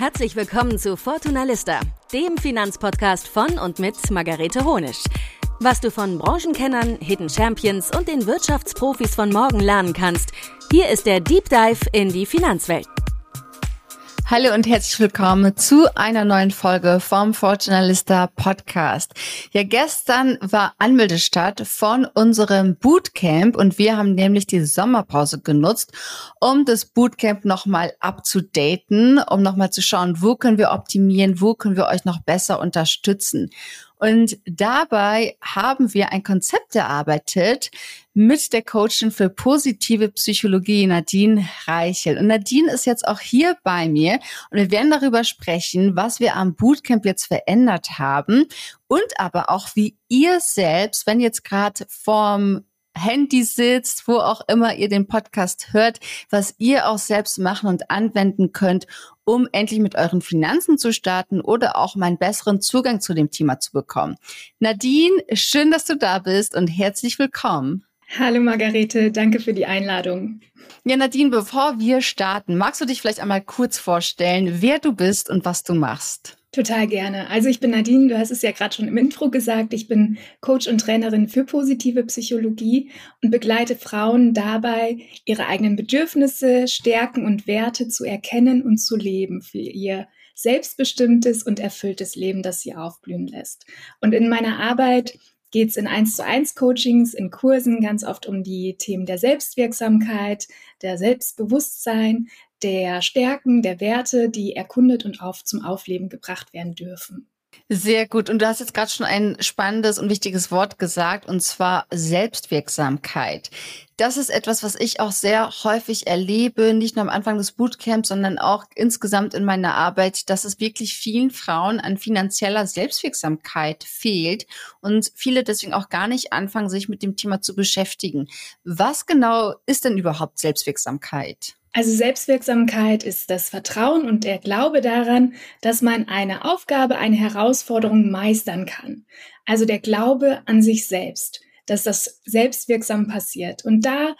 Herzlich willkommen zu Fortuna Lista, dem Finanzpodcast von und mit Margarete Honisch. Was du von Branchenkennern, Hidden Champions und den Wirtschaftsprofis von morgen lernen kannst, hier ist der Deep Dive in die Finanzwelt. Hallo und herzlich willkommen zu einer neuen Folge vom Fortunalista Podcast. Ja, gestern war Anmeldestart von unserem Bootcamp und wir haben nämlich die Sommerpause genutzt, um das Bootcamp nochmal abzudaten, um nochmal zu schauen, wo können wir optimieren, wo können wir euch noch besser unterstützen. Und dabei haben wir ein Konzept erarbeitet mit der Coachin für positive Psychologie, Nadine Reichel. Und Nadine ist jetzt auch hier bei mir und wir werden darüber sprechen, was wir am Bootcamp jetzt verändert haben und aber auch, wie ihr selbst, wenn jetzt gerade vorm Handy sitzt, wo auch immer ihr den Podcast hört, was ihr auch selbst machen und anwenden könnt, um endlich mit euren Finanzen zu starten oder auch mal einen besseren Zugang zu dem Thema zu bekommen. Nadine, schön, dass du da bist und herzlich willkommen. Hallo Margarete, danke für die Einladung. Ja, Nadine, bevor wir starten, magst du dich vielleicht einmal kurz vorstellen, wer du bist und was du machst? Total gerne. Also ich bin Nadine, du hast es ja gerade schon im Intro gesagt, ich bin Coach und Trainerin für positive Psychologie und begleite Frauen dabei, ihre eigenen Bedürfnisse, Stärken und Werte zu erkennen und zu leben für ihr selbstbestimmtes und erfülltes Leben, das sie aufblühen lässt. Und in meiner Arbeit geht es in 1 zu 1 Coachings, in Kursen ganz oft um die Themen der Selbstwirksamkeit, der Selbstbewusstsein, der Stärken, der Werte, die erkundet und auf, zum Aufleben gebracht werden dürfen. Sehr gut. Und du hast jetzt gerade schon ein spannendes und wichtiges Wort gesagt, und zwar Selbstwirksamkeit. Das ist etwas, was ich auch sehr häufig erlebe, nicht nur am Anfang des Bootcamps, sondern auch insgesamt in meiner Arbeit, dass es wirklich vielen Frauen an finanzieller Selbstwirksamkeit fehlt und viele deswegen auch gar nicht anfangen, sich mit dem Thema zu beschäftigen. Was genau ist denn überhaupt Selbstwirksamkeit? Also Selbstwirksamkeit ist das Vertrauen und der Glaube daran, dass man eine Aufgabe, eine Herausforderung meistern kann. Also der Glaube an sich selbst, dass das selbstwirksam passiert. Und da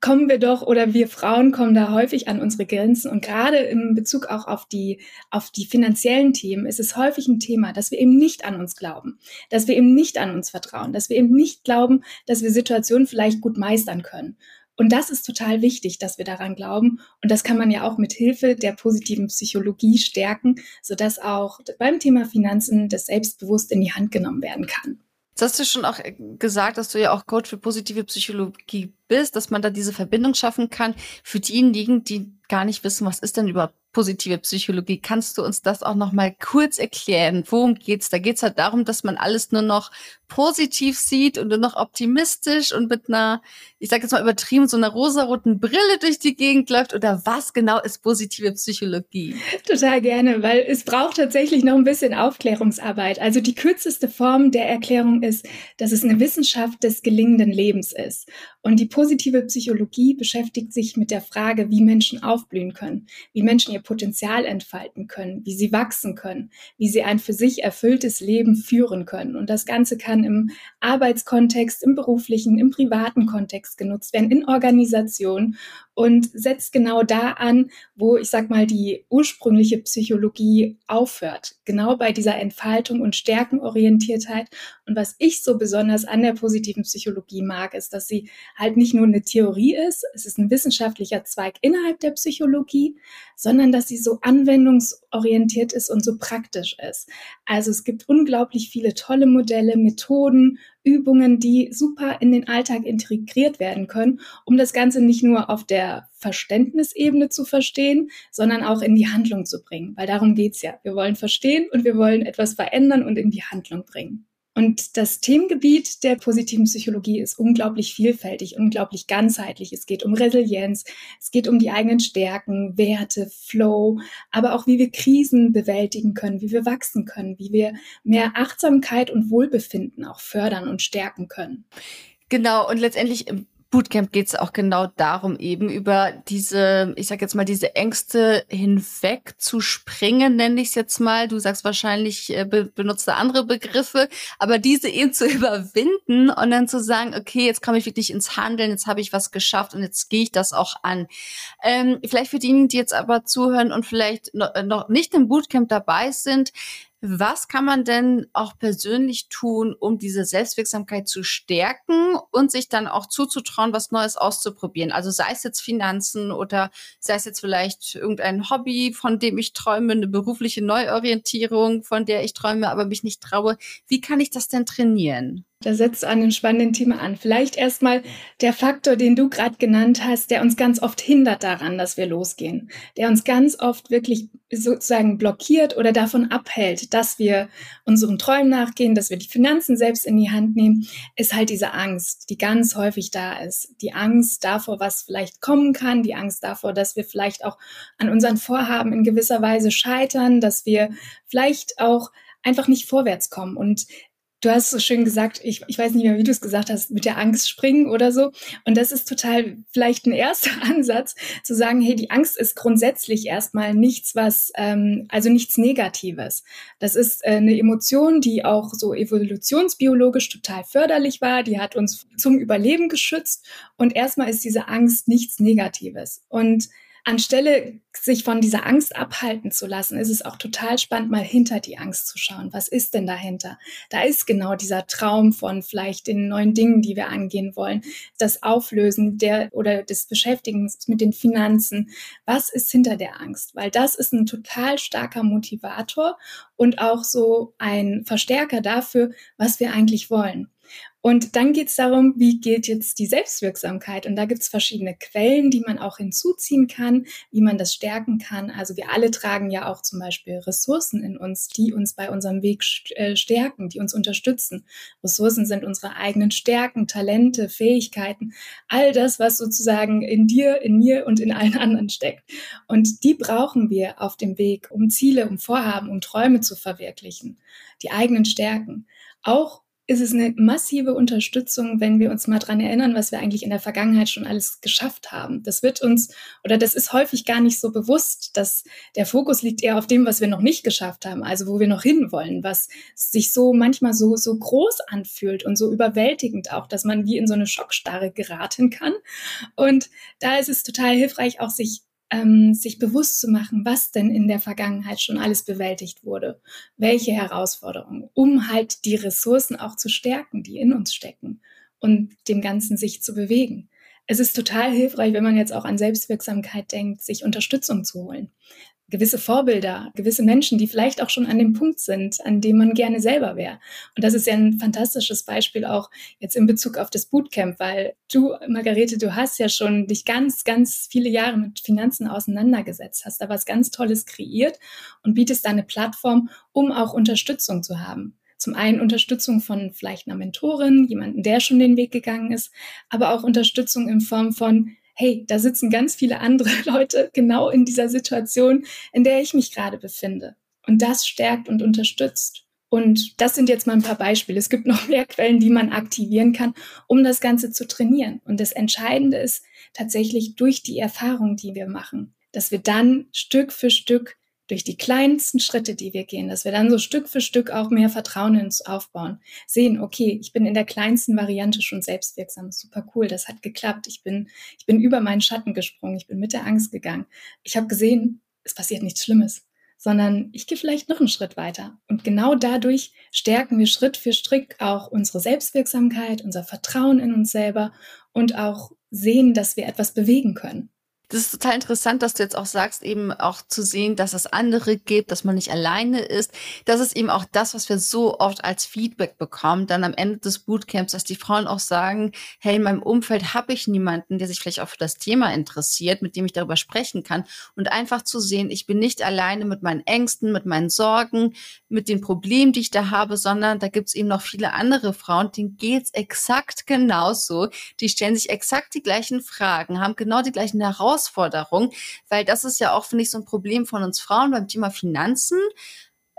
kommen wir doch oder wir Frauen kommen da häufig an unsere Grenzen und gerade in Bezug auch auf die auf die finanziellen Themen ist es häufig ein Thema, dass wir eben nicht an uns glauben, dass wir eben nicht an uns vertrauen, dass wir eben nicht glauben, dass wir Situationen vielleicht gut meistern können. Und das ist total wichtig, dass wir daran glauben. Und das kann man ja auch mit Hilfe der positiven Psychologie stärken, sodass auch beim Thema Finanzen das selbstbewusst in die Hand genommen werden kann. Jetzt hast du schon auch gesagt, dass du ja auch Coach für positive Psychologie bist, dass man da diese Verbindung schaffen kann. Für diejenigen, die gar nicht wissen, was ist denn überhaupt positive Psychologie. Kannst du uns das auch noch mal kurz erklären? Worum geht's? Da geht's halt darum, dass man alles nur noch positiv sieht und nur noch optimistisch und mit einer, ich sage jetzt mal übertrieben, so einer rosaroten Brille durch die Gegend läuft. Oder was genau ist positive Psychologie? Total gerne, weil es braucht tatsächlich noch ein bisschen Aufklärungsarbeit. Also die kürzeste Form der Erklärung ist, dass es eine Wissenschaft des gelingenden Lebens ist. Und die positive Psychologie beschäftigt sich mit der Frage, wie Menschen aufblühen können, wie Menschen ihr Potenzial entfalten können, wie sie wachsen können, wie sie ein für sich erfülltes Leben führen können. Und das Ganze kann im Arbeitskontext, im beruflichen, im privaten Kontext genutzt werden, in Organisationen und setzt genau da an, wo ich sag mal die ursprüngliche Psychologie aufhört. Genau bei dieser Entfaltung und Stärkenorientiertheit. Und was ich so besonders an der positiven Psychologie mag, ist, dass sie halt nicht nur eine Theorie ist, es ist ein wissenschaftlicher Zweig innerhalb der Psychologie, sondern dass sie so anwendungsorientiert ist und so praktisch ist. Also es gibt unglaublich viele tolle Modelle, Methoden, Übungen, die super in den Alltag integriert werden können, um das Ganze nicht nur auf der Verständnisebene zu verstehen, sondern auch in die Handlung zu bringen. Weil darum geht's ja. Wir wollen verstehen und wir wollen etwas verändern und in die Handlung bringen. Und das Themengebiet der positiven Psychologie ist unglaublich vielfältig, unglaublich ganzheitlich. Es geht um Resilienz, es geht um die eigenen Stärken, Werte, Flow, aber auch wie wir Krisen bewältigen können, wie wir wachsen können, wie wir mehr Achtsamkeit und Wohlbefinden auch fördern und stärken können. Genau, und letztendlich Bootcamp geht es auch genau darum, eben über diese, ich sag jetzt mal, diese Ängste hinweg zu springen, nenne ich es jetzt mal. Du sagst wahrscheinlich, äh, be benutzt andere Begriffe, aber diese eben zu überwinden und dann zu sagen, okay, jetzt komme ich wirklich ins Handeln, jetzt habe ich was geschafft und jetzt gehe ich das auch an. Ähm, vielleicht für diejenigen, die jetzt aber zuhören und vielleicht noch, noch nicht im Bootcamp dabei sind, was kann man denn auch persönlich tun, um diese Selbstwirksamkeit zu stärken und sich dann auch zuzutrauen, was Neues auszuprobieren? Also sei es jetzt Finanzen oder sei es jetzt vielleicht irgendein Hobby, von dem ich träume, eine berufliche Neuorientierung, von der ich träume, aber mich nicht traue. Wie kann ich das denn trainieren? Da setzt an einem spannenden Thema an. Vielleicht erstmal der Faktor, den du gerade genannt hast, der uns ganz oft hindert daran, dass wir losgehen. Der uns ganz oft wirklich sozusagen blockiert oder davon abhält, dass wir unseren Träumen nachgehen, dass wir die Finanzen selbst in die Hand nehmen, ist halt diese Angst, die ganz häufig da ist. Die Angst davor, was vielleicht kommen kann, die Angst davor, dass wir vielleicht auch an unseren Vorhaben in gewisser Weise scheitern, dass wir vielleicht auch einfach nicht vorwärts kommen. Und du hast so schön gesagt, ich, ich weiß nicht mehr, wie du es gesagt hast, mit der Angst springen oder so. Und das ist total vielleicht ein erster Ansatz, zu sagen, hey, die Angst ist grundsätzlich erstmal nichts, was, ähm, also nichts Negatives. Das ist äh, eine Emotion, die auch so evolutionsbiologisch total förderlich war. Die hat uns zum Überleben geschützt. Und erstmal ist diese Angst nichts Negatives. Und anstelle sich von dieser Angst abhalten zu lassen, ist es auch total spannend, mal hinter die Angst zu schauen. Was ist denn dahinter? Da ist genau dieser Traum von vielleicht den neuen Dingen, die wir angehen wollen, das Auflösen der oder des Beschäftigens mit den Finanzen. Was ist hinter der Angst? Weil das ist ein total starker Motivator und auch so ein Verstärker dafür, was wir eigentlich wollen. Und dann geht es darum, wie geht jetzt die Selbstwirksamkeit? Und da gibt es verschiedene Quellen, die man auch hinzuziehen kann, wie man das stärken kann. Also wir alle tragen ja auch zum Beispiel Ressourcen in uns, die uns bei unserem Weg äh, stärken, die uns unterstützen. Ressourcen sind unsere eigenen Stärken, Talente, Fähigkeiten, all das, was sozusagen in dir, in mir und in allen anderen steckt. Und die brauchen wir auf dem Weg, um Ziele, um Vorhaben, um Träume zu verwirklichen. Die eigenen Stärken. Auch ist es eine massive Unterstützung, wenn wir uns mal dran erinnern, was wir eigentlich in der Vergangenheit schon alles geschafft haben. Das wird uns, oder das ist häufig gar nicht so bewusst, dass der Fokus liegt eher auf dem, was wir noch nicht geschafft haben, also wo wir noch hinwollen, was sich so manchmal so, so groß anfühlt und so überwältigend auch, dass man wie in so eine Schockstarre geraten kann. Und da ist es total hilfreich, auch sich ähm, sich bewusst zu machen, was denn in der Vergangenheit schon alles bewältigt wurde, welche Herausforderungen, um halt die Ressourcen auch zu stärken, die in uns stecken und dem Ganzen sich zu bewegen. Es ist total hilfreich, wenn man jetzt auch an Selbstwirksamkeit denkt, sich Unterstützung zu holen gewisse Vorbilder, gewisse Menschen, die vielleicht auch schon an dem Punkt sind, an dem man gerne selber wäre. Und das ist ja ein fantastisches Beispiel auch jetzt in Bezug auf das Bootcamp, weil du, Margarete, du hast ja schon dich ganz, ganz viele Jahre mit Finanzen auseinandergesetzt, hast da was ganz Tolles kreiert und bietest da eine Plattform, um auch Unterstützung zu haben. Zum einen Unterstützung von vielleicht einer Mentorin, jemanden, der schon den Weg gegangen ist, aber auch Unterstützung in Form von, hey, da sitzen ganz viele andere Leute genau in dieser Situation, in der ich mich gerade befinde. Und das stärkt und unterstützt. Und das sind jetzt mal ein paar Beispiele. Es gibt noch mehr Quellen, die man aktivieren kann, um das Ganze zu trainieren. Und das Entscheidende ist tatsächlich durch die Erfahrung, die wir machen, dass wir dann Stück für Stück durch die kleinsten Schritte, die wir gehen, dass wir dann so Stück für Stück auch mehr Vertrauen in uns aufbauen, sehen, okay, ich bin in der kleinsten Variante schon selbstwirksam, super cool, das hat geklappt, ich bin, ich bin über meinen Schatten gesprungen, ich bin mit der Angst gegangen. Ich habe gesehen, es passiert nichts Schlimmes, sondern ich gehe vielleicht noch einen Schritt weiter. Und genau dadurch stärken wir Schritt für Schritt auch unsere Selbstwirksamkeit, unser Vertrauen in uns selber und auch sehen, dass wir etwas bewegen können. Das ist total interessant, dass du jetzt auch sagst, eben auch zu sehen, dass es andere gibt, dass man nicht alleine ist. Das ist eben auch das, was wir so oft als Feedback bekommen, dann am Ende des Bootcamps, dass die Frauen auch sagen, hey, in meinem Umfeld habe ich niemanden, der sich vielleicht auch für das Thema interessiert, mit dem ich darüber sprechen kann. Und einfach zu sehen, ich bin nicht alleine mit meinen Ängsten, mit meinen Sorgen, mit den Problemen, die ich da habe, sondern da gibt es eben noch viele andere Frauen, denen geht's exakt genauso. Die stellen sich exakt die gleichen Fragen, haben genau die gleichen Herausforderungen Herausforderung, weil das ist ja auch, finde ich, so ein Problem von uns Frauen beim Thema Finanzen.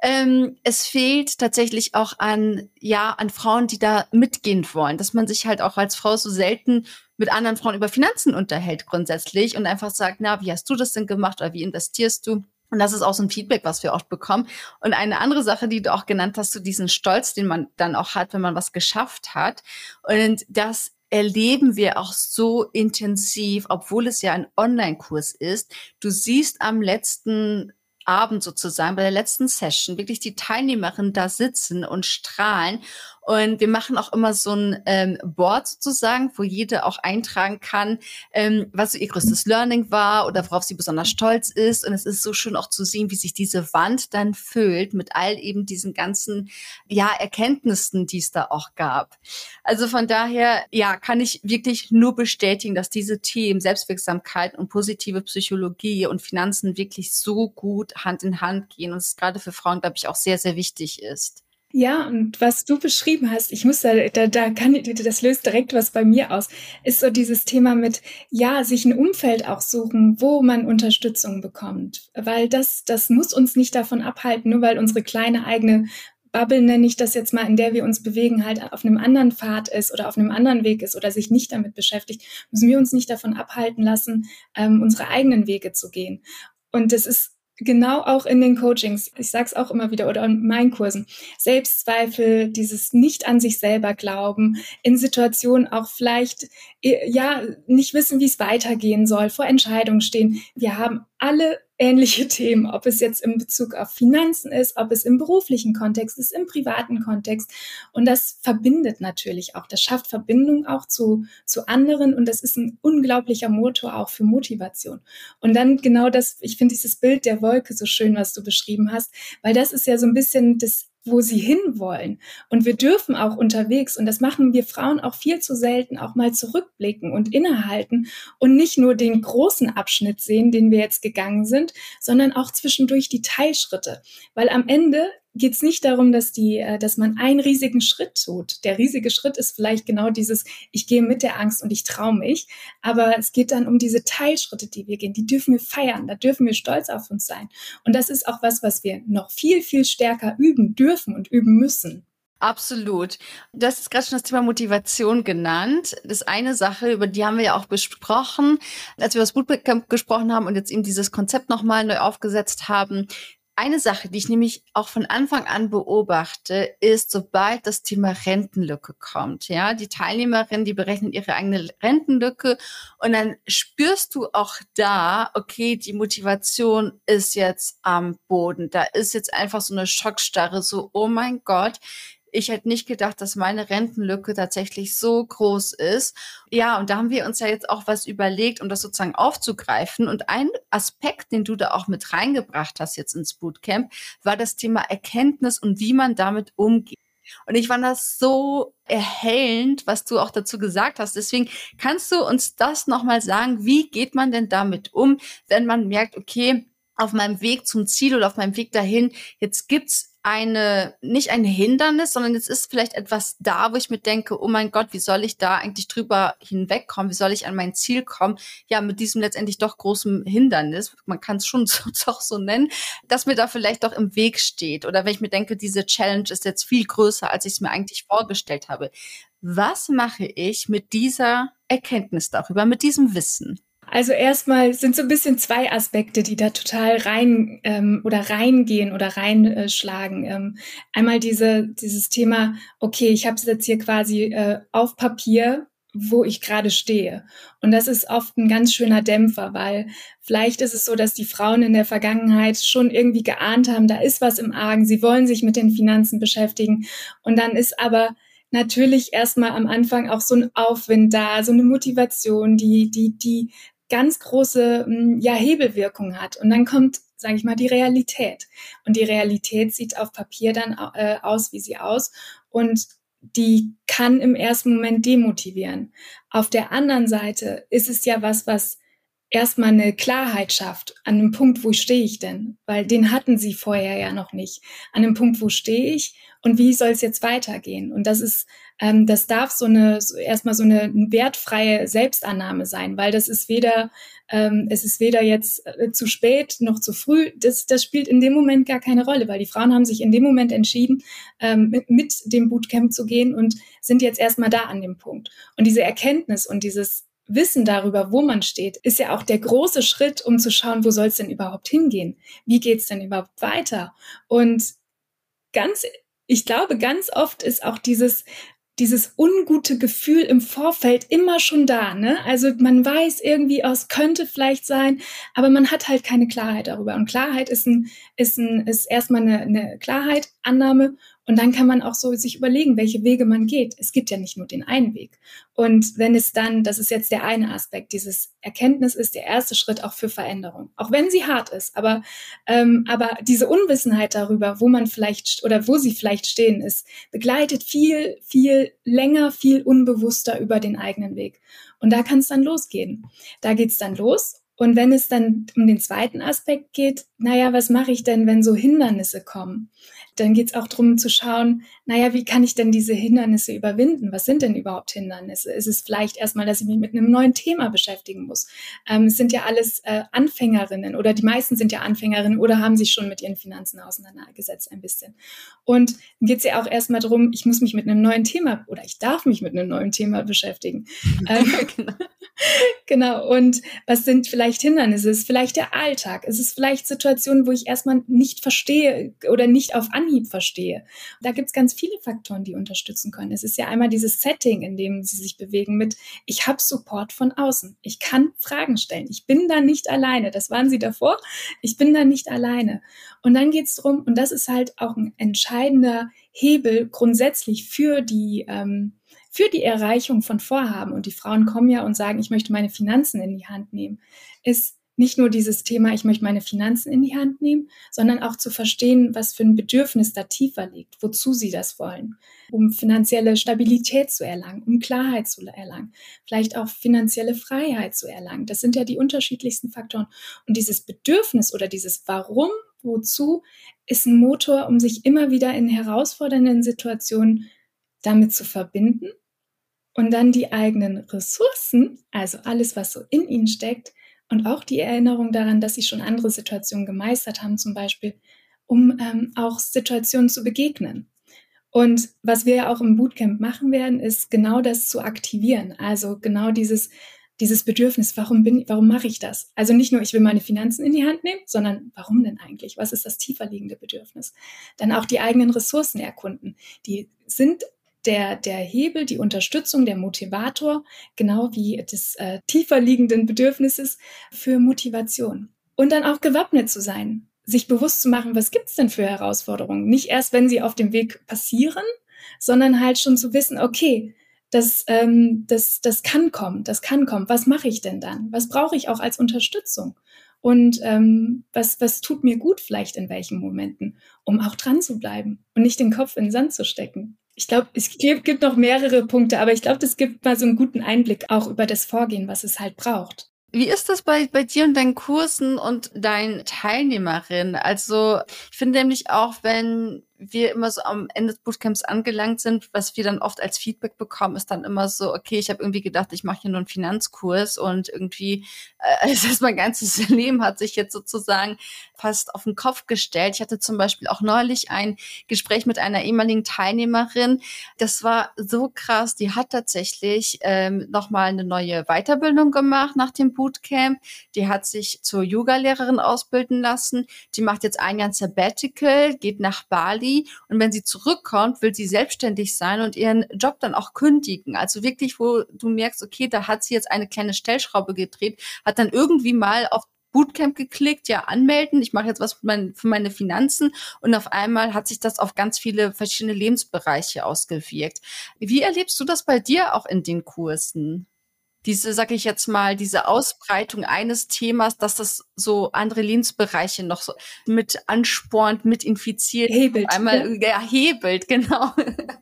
Ähm, es fehlt tatsächlich auch an, ja, an Frauen, die da mitgehen wollen, dass man sich halt auch als Frau so selten mit anderen Frauen über Finanzen unterhält grundsätzlich und einfach sagt, na, wie hast du das denn gemacht oder wie investierst du? Und das ist auch so ein Feedback, was wir oft bekommen. Und eine andere Sache, die du auch genannt hast, so diesen Stolz, den man dann auch hat, wenn man was geschafft hat. Und das erleben wir auch so intensiv, obwohl es ja ein Online-Kurs ist. Du siehst am letzten Abend sozusagen, bei der letzten Session, wirklich die Teilnehmerinnen da sitzen und strahlen und wir machen auch immer so ein ähm, Board sozusagen, wo jede auch eintragen kann, ähm, was so ihr größtes Learning war oder worauf sie besonders stolz ist. Und es ist so schön auch zu sehen, wie sich diese Wand dann füllt mit all eben diesen ganzen, ja, Erkenntnissen, die es da auch gab. Also von daher, ja, kann ich wirklich nur bestätigen, dass diese Themen Selbstwirksamkeit und positive Psychologie und Finanzen wirklich so gut Hand in Hand gehen und es gerade für Frauen, glaube ich, auch sehr, sehr wichtig ist. Ja, und was du beschrieben hast, ich muss da, da, da kann, das löst direkt was bei mir aus, ist so dieses Thema mit, ja, sich ein Umfeld auch suchen, wo man Unterstützung bekommt. Weil das, das muss uns nicht davon abhalten, nur weil unsere kleine eigene Bubble, nenne ich das jetzt mal, in der wir uns bewegen, halt auf einem anderen Pfad ist oder auf einem anderen Weg ist oder sich nicht damit beschäftigt, müssen wir uns nicht davon abhalten lassen, ähm, unsere eigenen Wege zu gehen. Und das ist genau auch in den Coachings, ich sage es auch immer wieder oder in meinen Kursen, Selbstzweifel, dieses nicht an sich selber glauben, in Situationen auch vielleicht äh, ja nicht wissen, wie es weitergehen soll, vor Entscheidungen stehen. Wir haben alle ähnliche Themen, ob es jetzt in Bezug auf Finanzen ist, ob es im beruflichen Kontext ist, im privaten Kontext. Und das verbindet natürlich auch. Das schafft Verbindung auch zu, zu anderen und das ist ein unglaublicher Motor auch für Motivation. Und dann genau das, ich finde dieses Bild der Wolke so schön, was du beschrieben hast, weil das ist ja so ein bisschen das wo sie hinwollen. Und wir dürfen auch unterwegs, und das machen wir Frauen auch viel zu selten, auch mal zurückblicken und innehalten und nicht nur den großen Abschnitt sehen, den wir jetzt gegangen sind, sondern auch zwischendurch die Teilschritte. Weil am Ende geht es nicht darum, dass die, äh, dass man einen riesigen Schritt tut. Der riesige Schritt ist vielleicht genau dieses, ich gehe mit der Angst und ich traue mich. Aber es geht dann um diese Teilschritte, die wir gehen. Die dürfen wir feiern. Da dürfen wir stolz auf uns sein. Und das ist auch was, was wir noch viel, viel stärker üben dürfen und üben müssen. Absolut. Hast jetzt gerade schon das Thema Motivation genannt. Das ist eine Sache, über die haben wir ja auch besprochen, als wir über das Bootcamp gesprochen haben und jetzt eben dieses Konzept nochmal neu aufgesetzt haben. Eine Sache, die ich nämlich auch von Anfang an beobachte, ist, sobald das Thema Rentenlücke kommt, ja, die Teilnehmerinnen, die berechnen ihre eigene Rentenlücke und dann spürst du auch da, okay, die Motivation ist jetzt am Boden. Da ist jetzt einfach so eine Schockstarre, so, oh mein Gott, ich hätte nicht gedacht, dass meine Rentenlücke tatsächlich so groß ist. Ja, und da haben wir uns ja jetzt auch was überlegt, um das sozusagen aufzugreifen. Und ein Aspekt, den du da auch mit reingebracht hast jetzt ins Bootcamp, war das Thema Erkenntnis und wie man damit umgeht. Und ich fand das so erhellend, was du auch dazu gesagt hast. Deswegen kannst du uns das nochmal sagen, wie geht man denn damit um, wenn man merkt, okay, auf meinem Weg zum Ziel oder auf meinem Weg dahin, jetzt gibt's eine, nicht ein Hindernis, sondern es ist vielleicht etwas da, wo ich mir denke, oh mein Gott, wie soll ich da eigentlich drüber hinwegkommen? Wie soll ich an mein Ziel kommen? Ja, mit diesem letztendlich doch großen Hindernis, man kann es schon so, doch so nennen, dass mir da vielleicht doch im Weg steht. Oder wenn ich mir denke, diese Challenge ist jetzt viel größer, als ich es mir eigentlich vorgestellt habe. Was mache ich mit dieser Erkenntnis darüber, mit diesem Wissen? Also erstmal sind so ein bisschen zwei Aspekte, die da total rein ähm, oder reingehen oder reinschlagen. Ähm, einmal diese, dieses Thema, okay, ich habe es jetzt hier quasi äh, auf Papier, wo ich gerade stehe. Und das ist oft ein ganz schöner Dämpfer, weil vielleicht ist es so, dass die Frauen in der Vergangenheit schon irgendwie geahnt haben, da ist was im Argen, sie wollen sich mit den Finanzen beschäftigen. Und dann ist aber natürlich erstmal am Anfang auch so ein Aufwind da, so eine Motivation, die, die, die ganz große hm, ja, Hebelwirkung hat. Und dann kommt, sage ich mal, die Realität. Und die Realität sieht auf Papier dann äh, aus, wie sie aus. Und die kann im ersten Moment demotivieren. Auf der anderen Seite ist es ja was, was erstmal eine Klarheit schafft. An dem Punkt, wo stehe ich denn? Weil den hatten sie vorher ja noch nicht. An dem Punkt, wo stehe ich und wie soll es jetzt weitergehen? Und das ist ähm, das darf so eine so erstmal so eine wertfreie Selbstannahme sein, weil das ist weder ähm, es ist weder jetzt äh, zu spät noch zu früh. Das, das spielt in dem Moment gar keine Rolle, weil die Frauen haben sich in dem Moment entschieden, ähm, mit, mit dem Bootcamp zu gehen und sind jetzt erstmal da an dem Punkt. Und diese Erkenntnis und dieses Wissen darüber, wo man steht, ist ja auch der große Schritt, um zu schauen, wo soll es denn überhaupt hingehen? Wie geht es denn überhaupt weiter? Und ganz, ich glaube, ganz oft ist auch dieses, dieses ungute Gefühl im Vorfeld immer schon da. Ne? Also man weiß irgendwie, oh, es könnte vielleicht sein, aber man hat halt keine Klarheit darüber. Und Klarheit ist, ein, ist, ein, ist erstmal eine, eine Klarheit, Annahme und dann kann man auch so sich überlegen, welche Wege man geht. Es gibt ja nicht nur den einen Weg. Und wenn es dann, das ist jetzt der eine Aspekt, dieses Erkenntnis ist der erste Schritt auch für Veränderung. Auch wenn sie hart ist, aber, ähm, aber diese Unwissenheit darüber, wo man vielleicht oder wo sie vielleicht stehen, ist, begleitet viel, viel länger, viel unbewusster über den eigenen Weg. Und da kann es dann losgehen. Da geht's dann los. Und wenn es dann um den zweiten Aspekt geht, naja, was mache ich denn, wenn so Hindernisse kommen? Dann geht es auch darum zu schauen, naja, wie kann ich denn diese Hindernisse überwinden? Was sind denn überhaupt Hindernisse? Ist es vielleicht erstmal, dass ich mich mit einem neuen Thema beschäftigen muss? Ähm, es sind ja alles äh, Anfängerinnen oder die meisten sind ja Anfängerinnen oder haben sich schon mit ihren Finanzen auseinandergesetzt ein bisschen. Und dann geht es ja auch erstmal darum, ich muss mich mit einem neuen Thema oder ich darf mich mit einem neuen Thema beschäftigen. ähm, genau. genau. Und was sind vielleicht Hindernisse? Es ist vielleicht der Alltag. Es ist vielleicht Situationen, wo ich erstmal nicht verstehe oder nicht auf Anhieb verstehe. Da gibt es ganz viele Faktoren, die unterstützen können. Es ist ja einmal dieses Setting, in dem sie sich bewegen mit, ich habe Support von außen. Ich kann Fragen stellen. Ich bin da nicht alleine. Das waren sie davor. Ich bin da nicht alleine. Und dann geht es darum, und das ist halt auch ein entscheidender Hebel grundsätzlich für die, ähm, für die Erreichung von Vorhaben. Und die Frauen kommen ja und sagen, ich möchte meine Finanzen in die Hand nehmen, ist nicht nur dieses Thema, ich möchte meine Finanzen in die Hand nehmen, sondern auch zu verstehen, was für ein Bedürfnis da tiefer liegt, wozu sie das wollen, um finanzielle Stabilität zu erlangen, um Klarheit zu erlangen, vielleicht auch finanzielle Freiheit zu erlangen. Das sind ja die unterschiedlichsten Faktoren. Und dieses Bedürfnis oder dieses Warum, wozu, ist ein Motor, um sich immer wieder in herausfordernden Situationen damit zu verbinden und dann die eigenen Ressourcen, also alles, was so in ihnen steckt, und auch die Erinnerung daran, dass sie schon andere Situationen gemeistert haben, zum Beispiel, um ähm, auch Situationen zu begegnen. Und was wir ja auch im Bootcamp machen werden, ist genau das zu aktivieren. Also genau dieses, dieses Bedürfnis, warum bin, warum mache ich das? Also nicht nur, ich will meine Finanzen in die Hand nehmen, sondern warum denn eigentlich? Was ist das tiefer liegende Bedürfnis? Dann auch die eigenen Ressourcen erkunden. Die sind der, der Hebel, die Unterstützung, der Motivator, genau wie des äh, tiefer liegenden Bedürfnisses für Motivation. Und dann auch gewappnet zu sein, sich bewusst zu machen, was gibt's denn für Herausforderungen? Nicht erst, wenn sie auf dem Weg passieren, sondern halt schon zu wissen, okay, das, ähm, das, das kann kommen, das kann kommen. Was mache ich denn dann? Was brauche ich auch als Unterstützung? Und ähm, was, was tut mir gut vielleicht in welchen Momenten, um auch dran zu bleiben und nicht den Kopf in den Sand zu stecken ich glaube, es gibt noch mehrere Punkte, aber ich glaube, das gibt mal so einen guten Einblick auch über das Vorgehen, was es halt braucht. Wie ist das bei, bei dir und deinen Kursen und deinen Teilnehmerinnen? Also, ich finde nämlich auch, wenn wir immer so am Ende des Bootcamps angelangt sind, was wir dann oft als Feedback bekommen, ist dann immer so, okay, ich habe irgendwie gedacht, ich mache hier nur einen Finanzkurs und irgendwie, äh, es ist mein ganzes Leben hat sich jetzt sozusagen fast auf den Kopf gestellt. Ich hatte zum Beispiel auch neulich ein Gespräch mit einer ehemaligen Teilnehmerin. Das war so krass. Die hat tatsächlich ähm, nochmal eine neue Weiterbildung gemacht nach dem Bootcamp. Die hat sich zur Yoga-Lehrerin ausbilden lassen. Die macht jetzt ein Jahr Sabbatical, geht nach Bali Bali und wenn sie zurückkommt, will sie selbstständig sein und ihren Job dann auch kündigen. Also wirklich, wo du merkst, okay, da hat sie jetzt eine kleine Stellschraube gedreht, hat dann irgendwie mal auf Bootcamp geklickt, ja, anmelden, ich mache jetzt was für, mein, für meine Finanzen und auf einmal hat sich das auf ganz viele verschiedene Lebensbereiche ausgewirkt. Wie erlebst du das bei dir auch in den Kursen? Diese, sag ich jetzt mal, diese Ausbreitung eines Themas, dass das so andere Lebensbereiche noch so mit anspornt, mit infiziert, hebelt, einmal ja. hebelt, genau.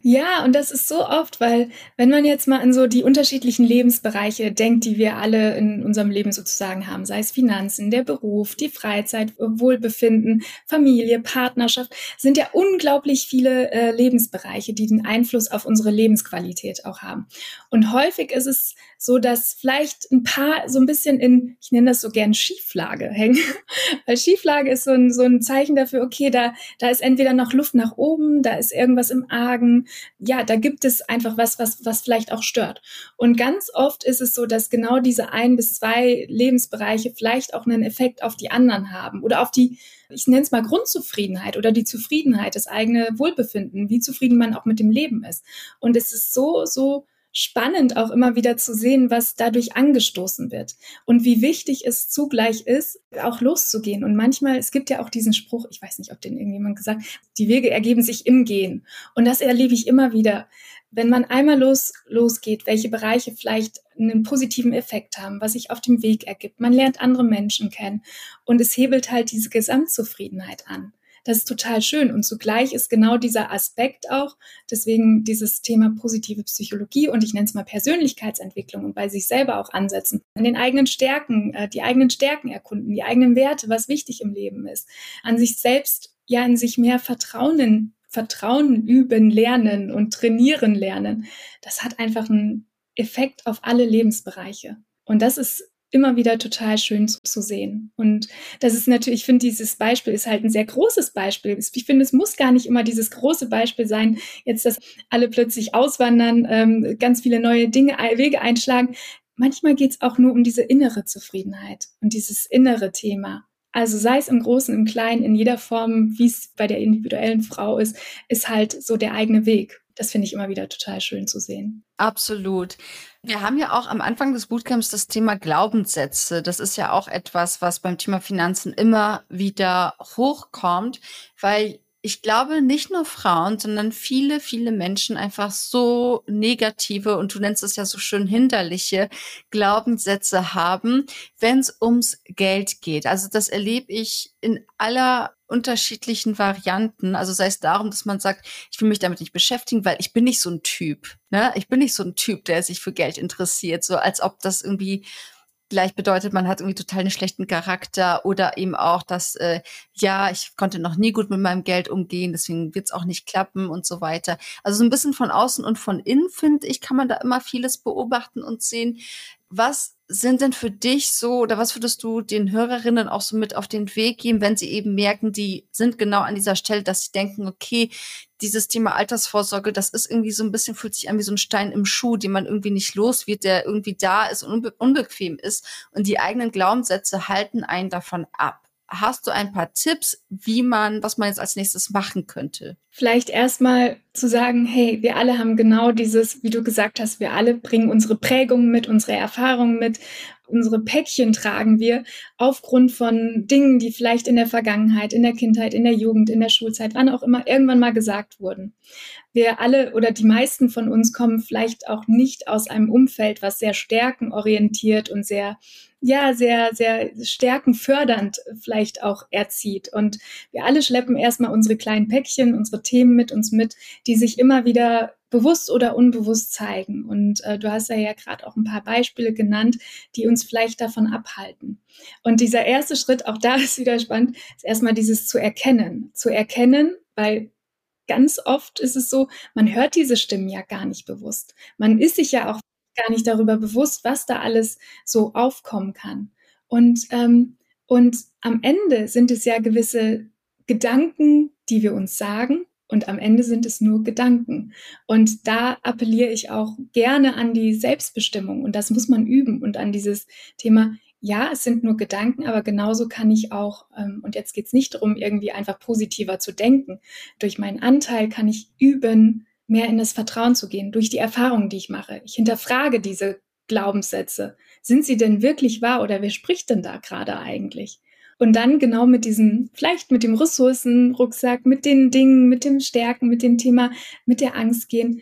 Ja, und das ist so oft, weil wenn man jetzt mal an so die unterschiedlichen Lebensbereiche denkt, die wir alle in unserem Leben sozusagen haben, sei es Finanzen, der Beruf, die Freizeit, Wohlbefinden, Familie, Partnerschaft, sind ja unglaublich viele äh, Lebensbereiche, die den Einfluss auf unsere Lebensqualität auch haben. Und häufig ist es so dass vielleicht ein paar so ein bisschen in, ich nenne das so gern Schieflage hängen. Weil Schieflage ist so ein, so ein Zeichen dafür, okay, da, da ist entweder noch Luft nach oben, da ist irgendwas im Argen. Ja, da gibt es einfach was, was, was vielleicht auch stört. Und ganz oft ist es so, dass genau diese ein bis zwei Lebensbereiche vielleicht auch einen Effekt auf die anderen haben oder auf die, ich nenne es mal Grundzufriedenheit oder die Zufriedenheit, das eigene Wohlbefinden, wie zufrieden man auch mit dem Leben ist. Und es ist so, so spannend auch immer wieder zu sehen, was dadurch angestoßen wird und wie wichtig es zugleich ist, auch loszugehen. Und manchmal, es gibt ja auch diesen Spruch, ich weiß nicht, ob den irgendjemand gesagt, die Wege ergeben sich im Gehen. Und das erlebe ich immer wieder. Wenn man einmal los, losgeht, welche Bereiche vielleicht einen positiven Effekt haben, was sich auf dem Weg ergibt. Man lernt andere Menschen kennen und es hebelt halt diese Gesamtzufriedenheit an. Das ist total schön. Und zugleich ist genau dieser Aspekt auch, deswegen dieses Thema positive Psychologie und ich nenne es mal Persönlichkeitsentwicklung und bei sich selber auch ansetzen, an den eigenen Stärken, äh, die eigenen Stärken erkunden, die eigenen Werte, was wichtig im Leben ist, an sich selbst, ja, in sich mehr Vertrauen, Vertrauen üben, lernen und trainieren lernen. Das hat einfach einen Effekt auf alle Lebensbereiche. Und das ist immer wieder total schön zu, zu sehen. Und das ist natürlich, ich finde, dieses Beispiel ist halt ein sehr großes Beispiel. Ich finde, es muss gar nicht immer dieses große Beispiel sein, jetzt, dass alle plötzlich auswandern, ähm, ganz viele neue Dinge, Wege einschlagen. Manchmal geht es auch nur um diese innere Zufriedenheit und dieses innere Thema. Also sei es im Großen, im Kleinen, in jeder Form, wie es bei der individuellen Frau ist, ist halt so der eigene Weg. Das finde ich immer wieder total schön zu sehen. Absolut. Wir haben ja auch am Anfang des Bootcamps das Thema Glaubenssätze. Das ist ja auch etwas, was beim Thema Finanzen immer wieder hochkommt, weil ich glaube, nicht nur Frauen, sondern viele, viele Menschen einfach so negative und du nennst es ja so schön hinderliche Glaubenssätze haben, wenn es ums Geld geht. Also das erlebe ich in aller unterschiedlichen Varianten. Also sei es darum, dass man sagt, ich will mich damit nicht beschäftigen, weil ich bin nicht so ein Typ. Ne? Ich bin nicht so ein Typ, der sich für Geld interessiert, so als ob das irgendwie gleich bedeutet, man hat irgendwie total einen schlechten Charakter oder eben auch, dass äh, ja, ich konnte noch nie gut mit meinem Geld umgehen, deswegen wird es auch nicht klappen und so weiter. Also so ein bisschen von außen und von innen, finde ich, kann man da immer vieles beobachten und sehen. Was sind denn für dich so oder was würdest du den Hörerinnen auch so mit auf den Weg geben, wenn sie eben merken, die sind genau an dieser Stelle, dass sie denken, okay, dieses Thema Altersvorsorge, das ist irgendwie so ein bisschen, fühlt sich an wie so ein Stein im Schuh, den man irgendwie nicht los wird, der irgendwie da ist und unbe unbequem ist und die eigenen Glaubenssätze halten einen davon ab. Hast du ein paar Tipps, wie man, was man jetzt als nächstes machen könnte? Vielleicht erstmal zu sagen, hey, wir alle haben genau dieses, wie du gesagt hast, wir alle bringen unsere Prägungen mit, unsere Erfahrungen mit, unsere Päckchen tragen wir aufgrund von Dingen, die vielleicht in der Vergangenheit, in der Kindheit, in der Jugend, in der Schulzeit, wann auch immer, irgendwann mal gesagt wurden. Wir alle oder die meisten von uns kommen vielleicht auch nicht aus einem Umfeld, was sehr stärkenorientiert und sehr ja, sehr, sehr stärkenfördernd vielleicht auch erzieht. Und wir alle schleppen erstmal unsere kleinen Päckchen, unsere Themen mit uns mit, die sich immer wieder bewusst oder unbewusst zeigen. Und äh, du hast ja, ja gerade auch ein paar Beispiele genannt, die uns vielleicht davon abhalten. Und dieser erste Schritt, auch da ist wieder spannend, ist erstmal dieses zu erkennen. Zu erkennen, weil ganz oft ist es so, man hört diese Stimmen ja gar nicht bewusst. Man ist sich ja auch gar nicht darüber bewusst, was da alles so aufkommen kann. Und, ähm, und am Ende sind es ja gewisse Gedanken, die wir uns sagen. Und am Ende sind es nur Gedanken. Und da appelliere ich auch gerne an die Selbstbestimmung. Und das muss man üben. Und an dieses Thema, ja, es sind nur Gedanken, aber genauso kann ich auch, ähm, und jetzt geht es nicht darum, irgendwie einfach positiver zu denken. Durch meinen Anteil kann ich üben, mehr in das Vertrauen zu gehen, durch die Erfahrungen, die ich mache. Ich hinterfrage diese Glaubenssätze. Sind sie denn wirklich wahr oder wer spricht denn da gerade eigentlich? Und dann genau mit diesem, vielleicht mit dem Ressourcenrucksack, mit den Dingen, mit dem Stärken, mit dem Thema, mit der Angst gehen,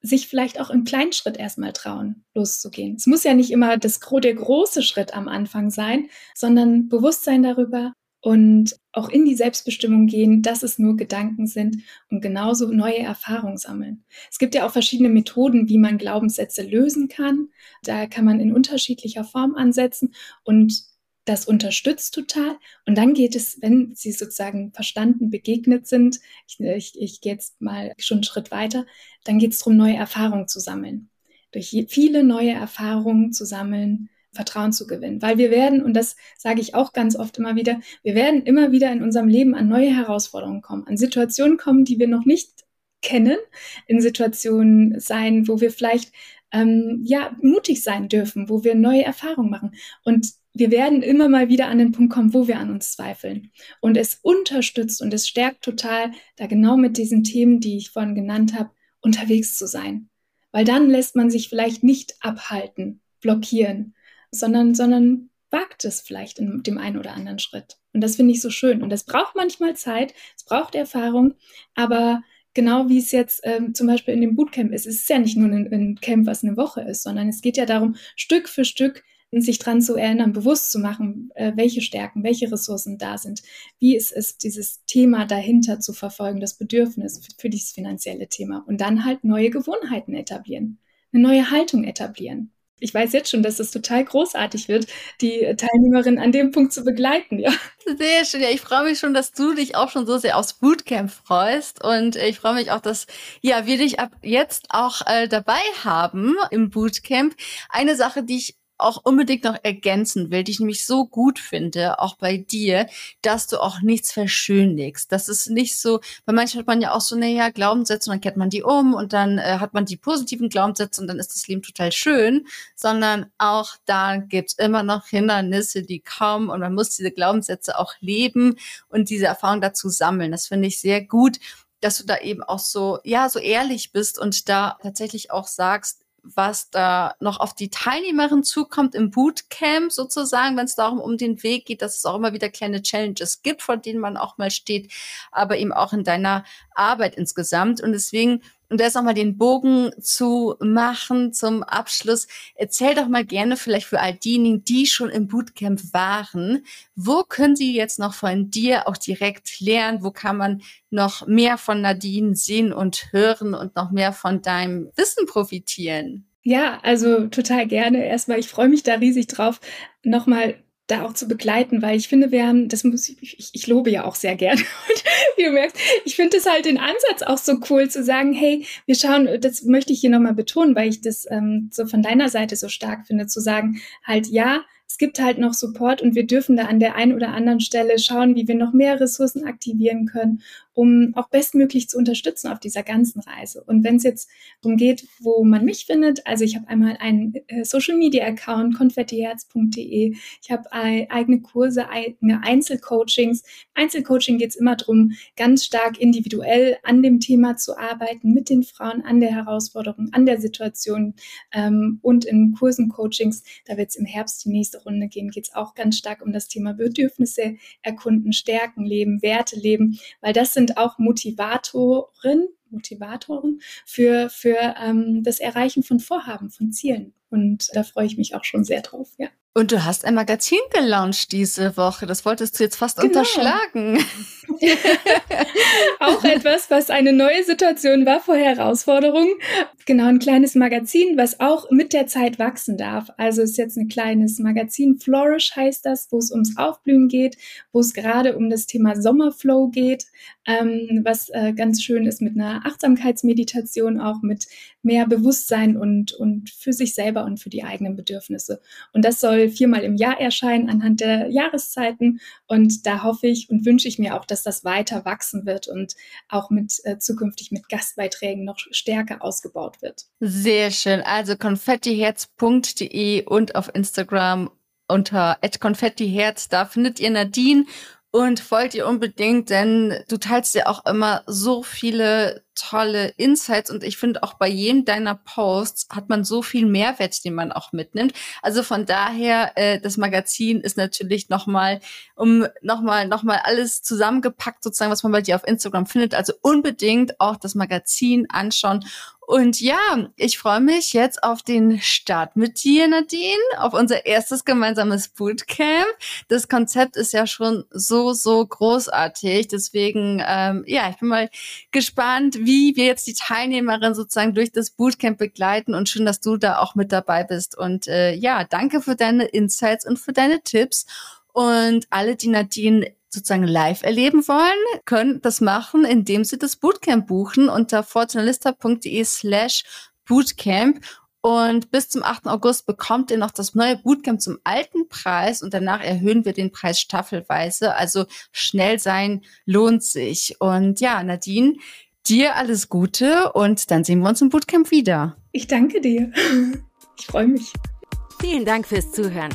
sich vielleicht auch im kleinen Schritt erstmal trauen, loszugehen. Es muss ja nicht immer das, der große Schritt am Anfang sein, sondern Bewusstsein darüber, und auch in die Selbstbestimmung gehen, dass es nur Gedanken sind und genauso neue Erfahrungen sammeln. Es gibt ja auch verschiedene Methoden, wie man Glaubenssätze lösen kann. Da kann man in unterschiedlicher Form ansetzen und das unterstützt total. Und dann geht es, wenn sie sozusagen verstanden begegnet sind, ich, ich, ich gehe jetzt mal schon einen Schritt weiter, dann geht es darum, neue Erfahrungen zu sammeln. durch viele neue Erfahrungen zu sammeln, Vertrauen zu gewinnen. Weil wir werden, und das sage ich auch ganz oft immer wieder, wir werden immer wieder in unserem Leben an neue Herausforderungen kommen, an Situationen kommen, die wir noch nicht kennen, in Situationen sein, wo wir vielleicht ähm, ja mutig sein dürfen, wo wir neue Erfahrungen machen. Und wir werden immer mal wieder an den Punkt kommen, wo wir an uns zweifeln. Und es unterstützt und es stärkt total, da genau mit diesen Themen, die ich vorhin genannt habe, unterwegs zu sein. Weil dann lässt man sich vielleicht nicht abhalten, blockieren, sondern, sondern wagt es vielleicht in dem einen oder anderen Schritt. Und das finde ich so schön. Und das braucht manchmal Zeit, es braucht Erfahrung, aber genau wie es jetzt ähm, zum Beispiel in dem Bootcamp ist, es ist ja nicht nur ein, ein Camp, was eine Woche ist, sondern es geht ja darum, Stück für Stück sich dran zu erinnern, bewusst zu machen, äh, welche Stärken, welche Ressourcen da sind, wie es ist, dieses Thema dahinter zu verfolgen, das Bedürfnis für, für dieses finanzielle Thema und dann halt neue Gewohnheiten etablieren, eine neue Haltung etablieren ich weiß jetzt schon, dass es total großartig wird, die Teilnehmerin an dem Punkt zu begleiten, ja. Sehr schön. Ja, ich freue mich schon, dass du dich auch schon so sehr aufs Bootcamp freust. Und ich freue mich auch, dass ja, wir dich ab jetzt auch äh, dabei haben im Bootcamp. Eine Sache, die ich auch unbedingt noch ergänzen will, die ich nämlich so gut finde, auch bei dir, dass du auch nichts verschönigst. Das ist nicht so, weil manchmal hat man ja auch so, naja, Glaubenssätze und dann kehrt man die um und dann äh, hat man die positiven Glaubenssätze und dann ist das Leben total schön, sondern auch da gibt's immer noch Hindernisse, die kommen und man muss diese Glaubenssätze auch leben und diese Erfahrung dazu sammeln. Das finde ich sehr gut dass du da eben auch so, ja, so ehrlich bist und da tatsächlich auch sagst, was da noch auf die Teilnehmerin zukommt im Bootcamp sozusagen, wenn es darum um den Weg geht, dass es auch immer wieder kleine Challenges gibt, vor denen man auch mal steht, aber eben auch in deiner Arbeit insgesamt. Und deswegen und da ist nochmal den Bogen zu machen zum Abschluss. Erzähl doch mal gerne vielleicht für all diejenigen, die schon im Bootcamp waren, wo können sie jetzt noch von dir auch direkt lernen? Wo kann man noch mehr von Nadine sehen und hören und noch mehr von deinem Wissen profitieren? Ja, also total gerne. Erstmal, ich freue mich da riesig drauf, nochmal da auch zu begleiten, weil ich finde, wir haben, das muss ich, ich, ich lobe ja auch sehr gerne. Und wie du merkst, ich finde es halt den Ansatz auch so cool zu sagen, hey, wir schauen, das möchte ich hier nochmal betonen, weil ich das ähm, so von deiner Seite so stark finde, zu sagen, halt ja, es gibt halt noch Support und wir dürfen da an der einen oder anderen Stelle schauen, wie wir noch mehr Ressourcen aktivieren können um auch bestmöglich zu unterstützen auf dieser ganzen Reise. Und wenn es jetzt darum geht, wo man mich findet, also ich habe einmal einen äh, Social Media Account, konfettiherz.de, ich habe eigene Kurse, eigene Einzelcoachings. Einzelcoaching geht es immer darum, ganz stark individuell an dem Thema zu arbeiten, mit den Frauen, an der Herausforderung, an der Situation ähm, und in Kursen, Coachings, da wird es im Herbst die nächste Runde gehen, geht es auch ganz stark um das Thema Bedürfnisse erkunden, Stärken leben, Werte leben, weil das sind sind auch Motivatoren, Motivatoren für, für ähm, das Erreichen von Vorhaben, von Zielen. Und da freue ich mich auch schon sehr drauf, ja. Und du hast ein Magazin gelauncht diese Woche. Das wolltest du jetzt fast genau. unterschlagen. auch etwas, was eine neue Situation war vor Herausforderungen. Genau, ein kleines Magazin, was auch mit der Zeit wachsen darf. Also ist jetzt ein kleines Magazin. Flourish heißt das, wo es ums Aufblühen geht, wo es gerade um das Thema Sommerflow geht, ähm, was äh, ganz schön ist mit einer Achtsamkeitsmeditation, auch mit mehr Bewusstsein und, und für sich selber und für die eigenen Bedürfnisse. Und das soll viermal im Jahr erscheinen anhand der Jahreszeiten. Und da hoffe ich und wünsche ich mir auch, dass das weiter wachsen wird und auch mit äh, zukünftig mit Gastbeiträgen noch stärker ausgebaut wird. Sehr schön. Also konfettiherz.de und auf Instagram unter konfettiherz. Da findet ihr Nadine und folgt ihr unbedingt, denn du teilst ja auch immer so viele tolle Insights und ich finde auch bei jedem deiner Posts hat man so viel Mehrwert, den man auch mitnimmt. Also von daher, äh, das Magazin ist natürlich nochmal, um nochmal, nochmal alles zusammengepackt sozusagen, was man bei dir auf Instagram findet. Also unbedingt auch das Magazin anschauen und ja, ich freue mich jetzt auf den Start mit dir, Nadine, auf unser erstes gemeinsames Bootcamp. Das Konzept ist ja schon so, so großartig. Deswegen, ähm, ja, ich bin mal gespannt, wie wir jetzt die Teilnehmerin sozusagen durch das Bootcamp begleiten. Und schön, dass du da auch mit dabei bist. Und äh, ja, danke für deine Insights und für deine Tipps. Und alle, die Nadine sozusagen live erleben wollen, können das machen, indem sie das Bootcamp buchen unter fortunalista.de slash Bootcamp. Und bis zum 8. August bekommt ihr noch das neue Bootcamp zum alten Preis und danach erhöhen wir den Preis staffelweise. Also schnell sein lohnt sich. Und ja, Nadine, dir alles Gute und dann sehen wir uns im Bootcamp wieder. Ich danke dir. Ich freue mich. Vielen Dank fürs Zuhören.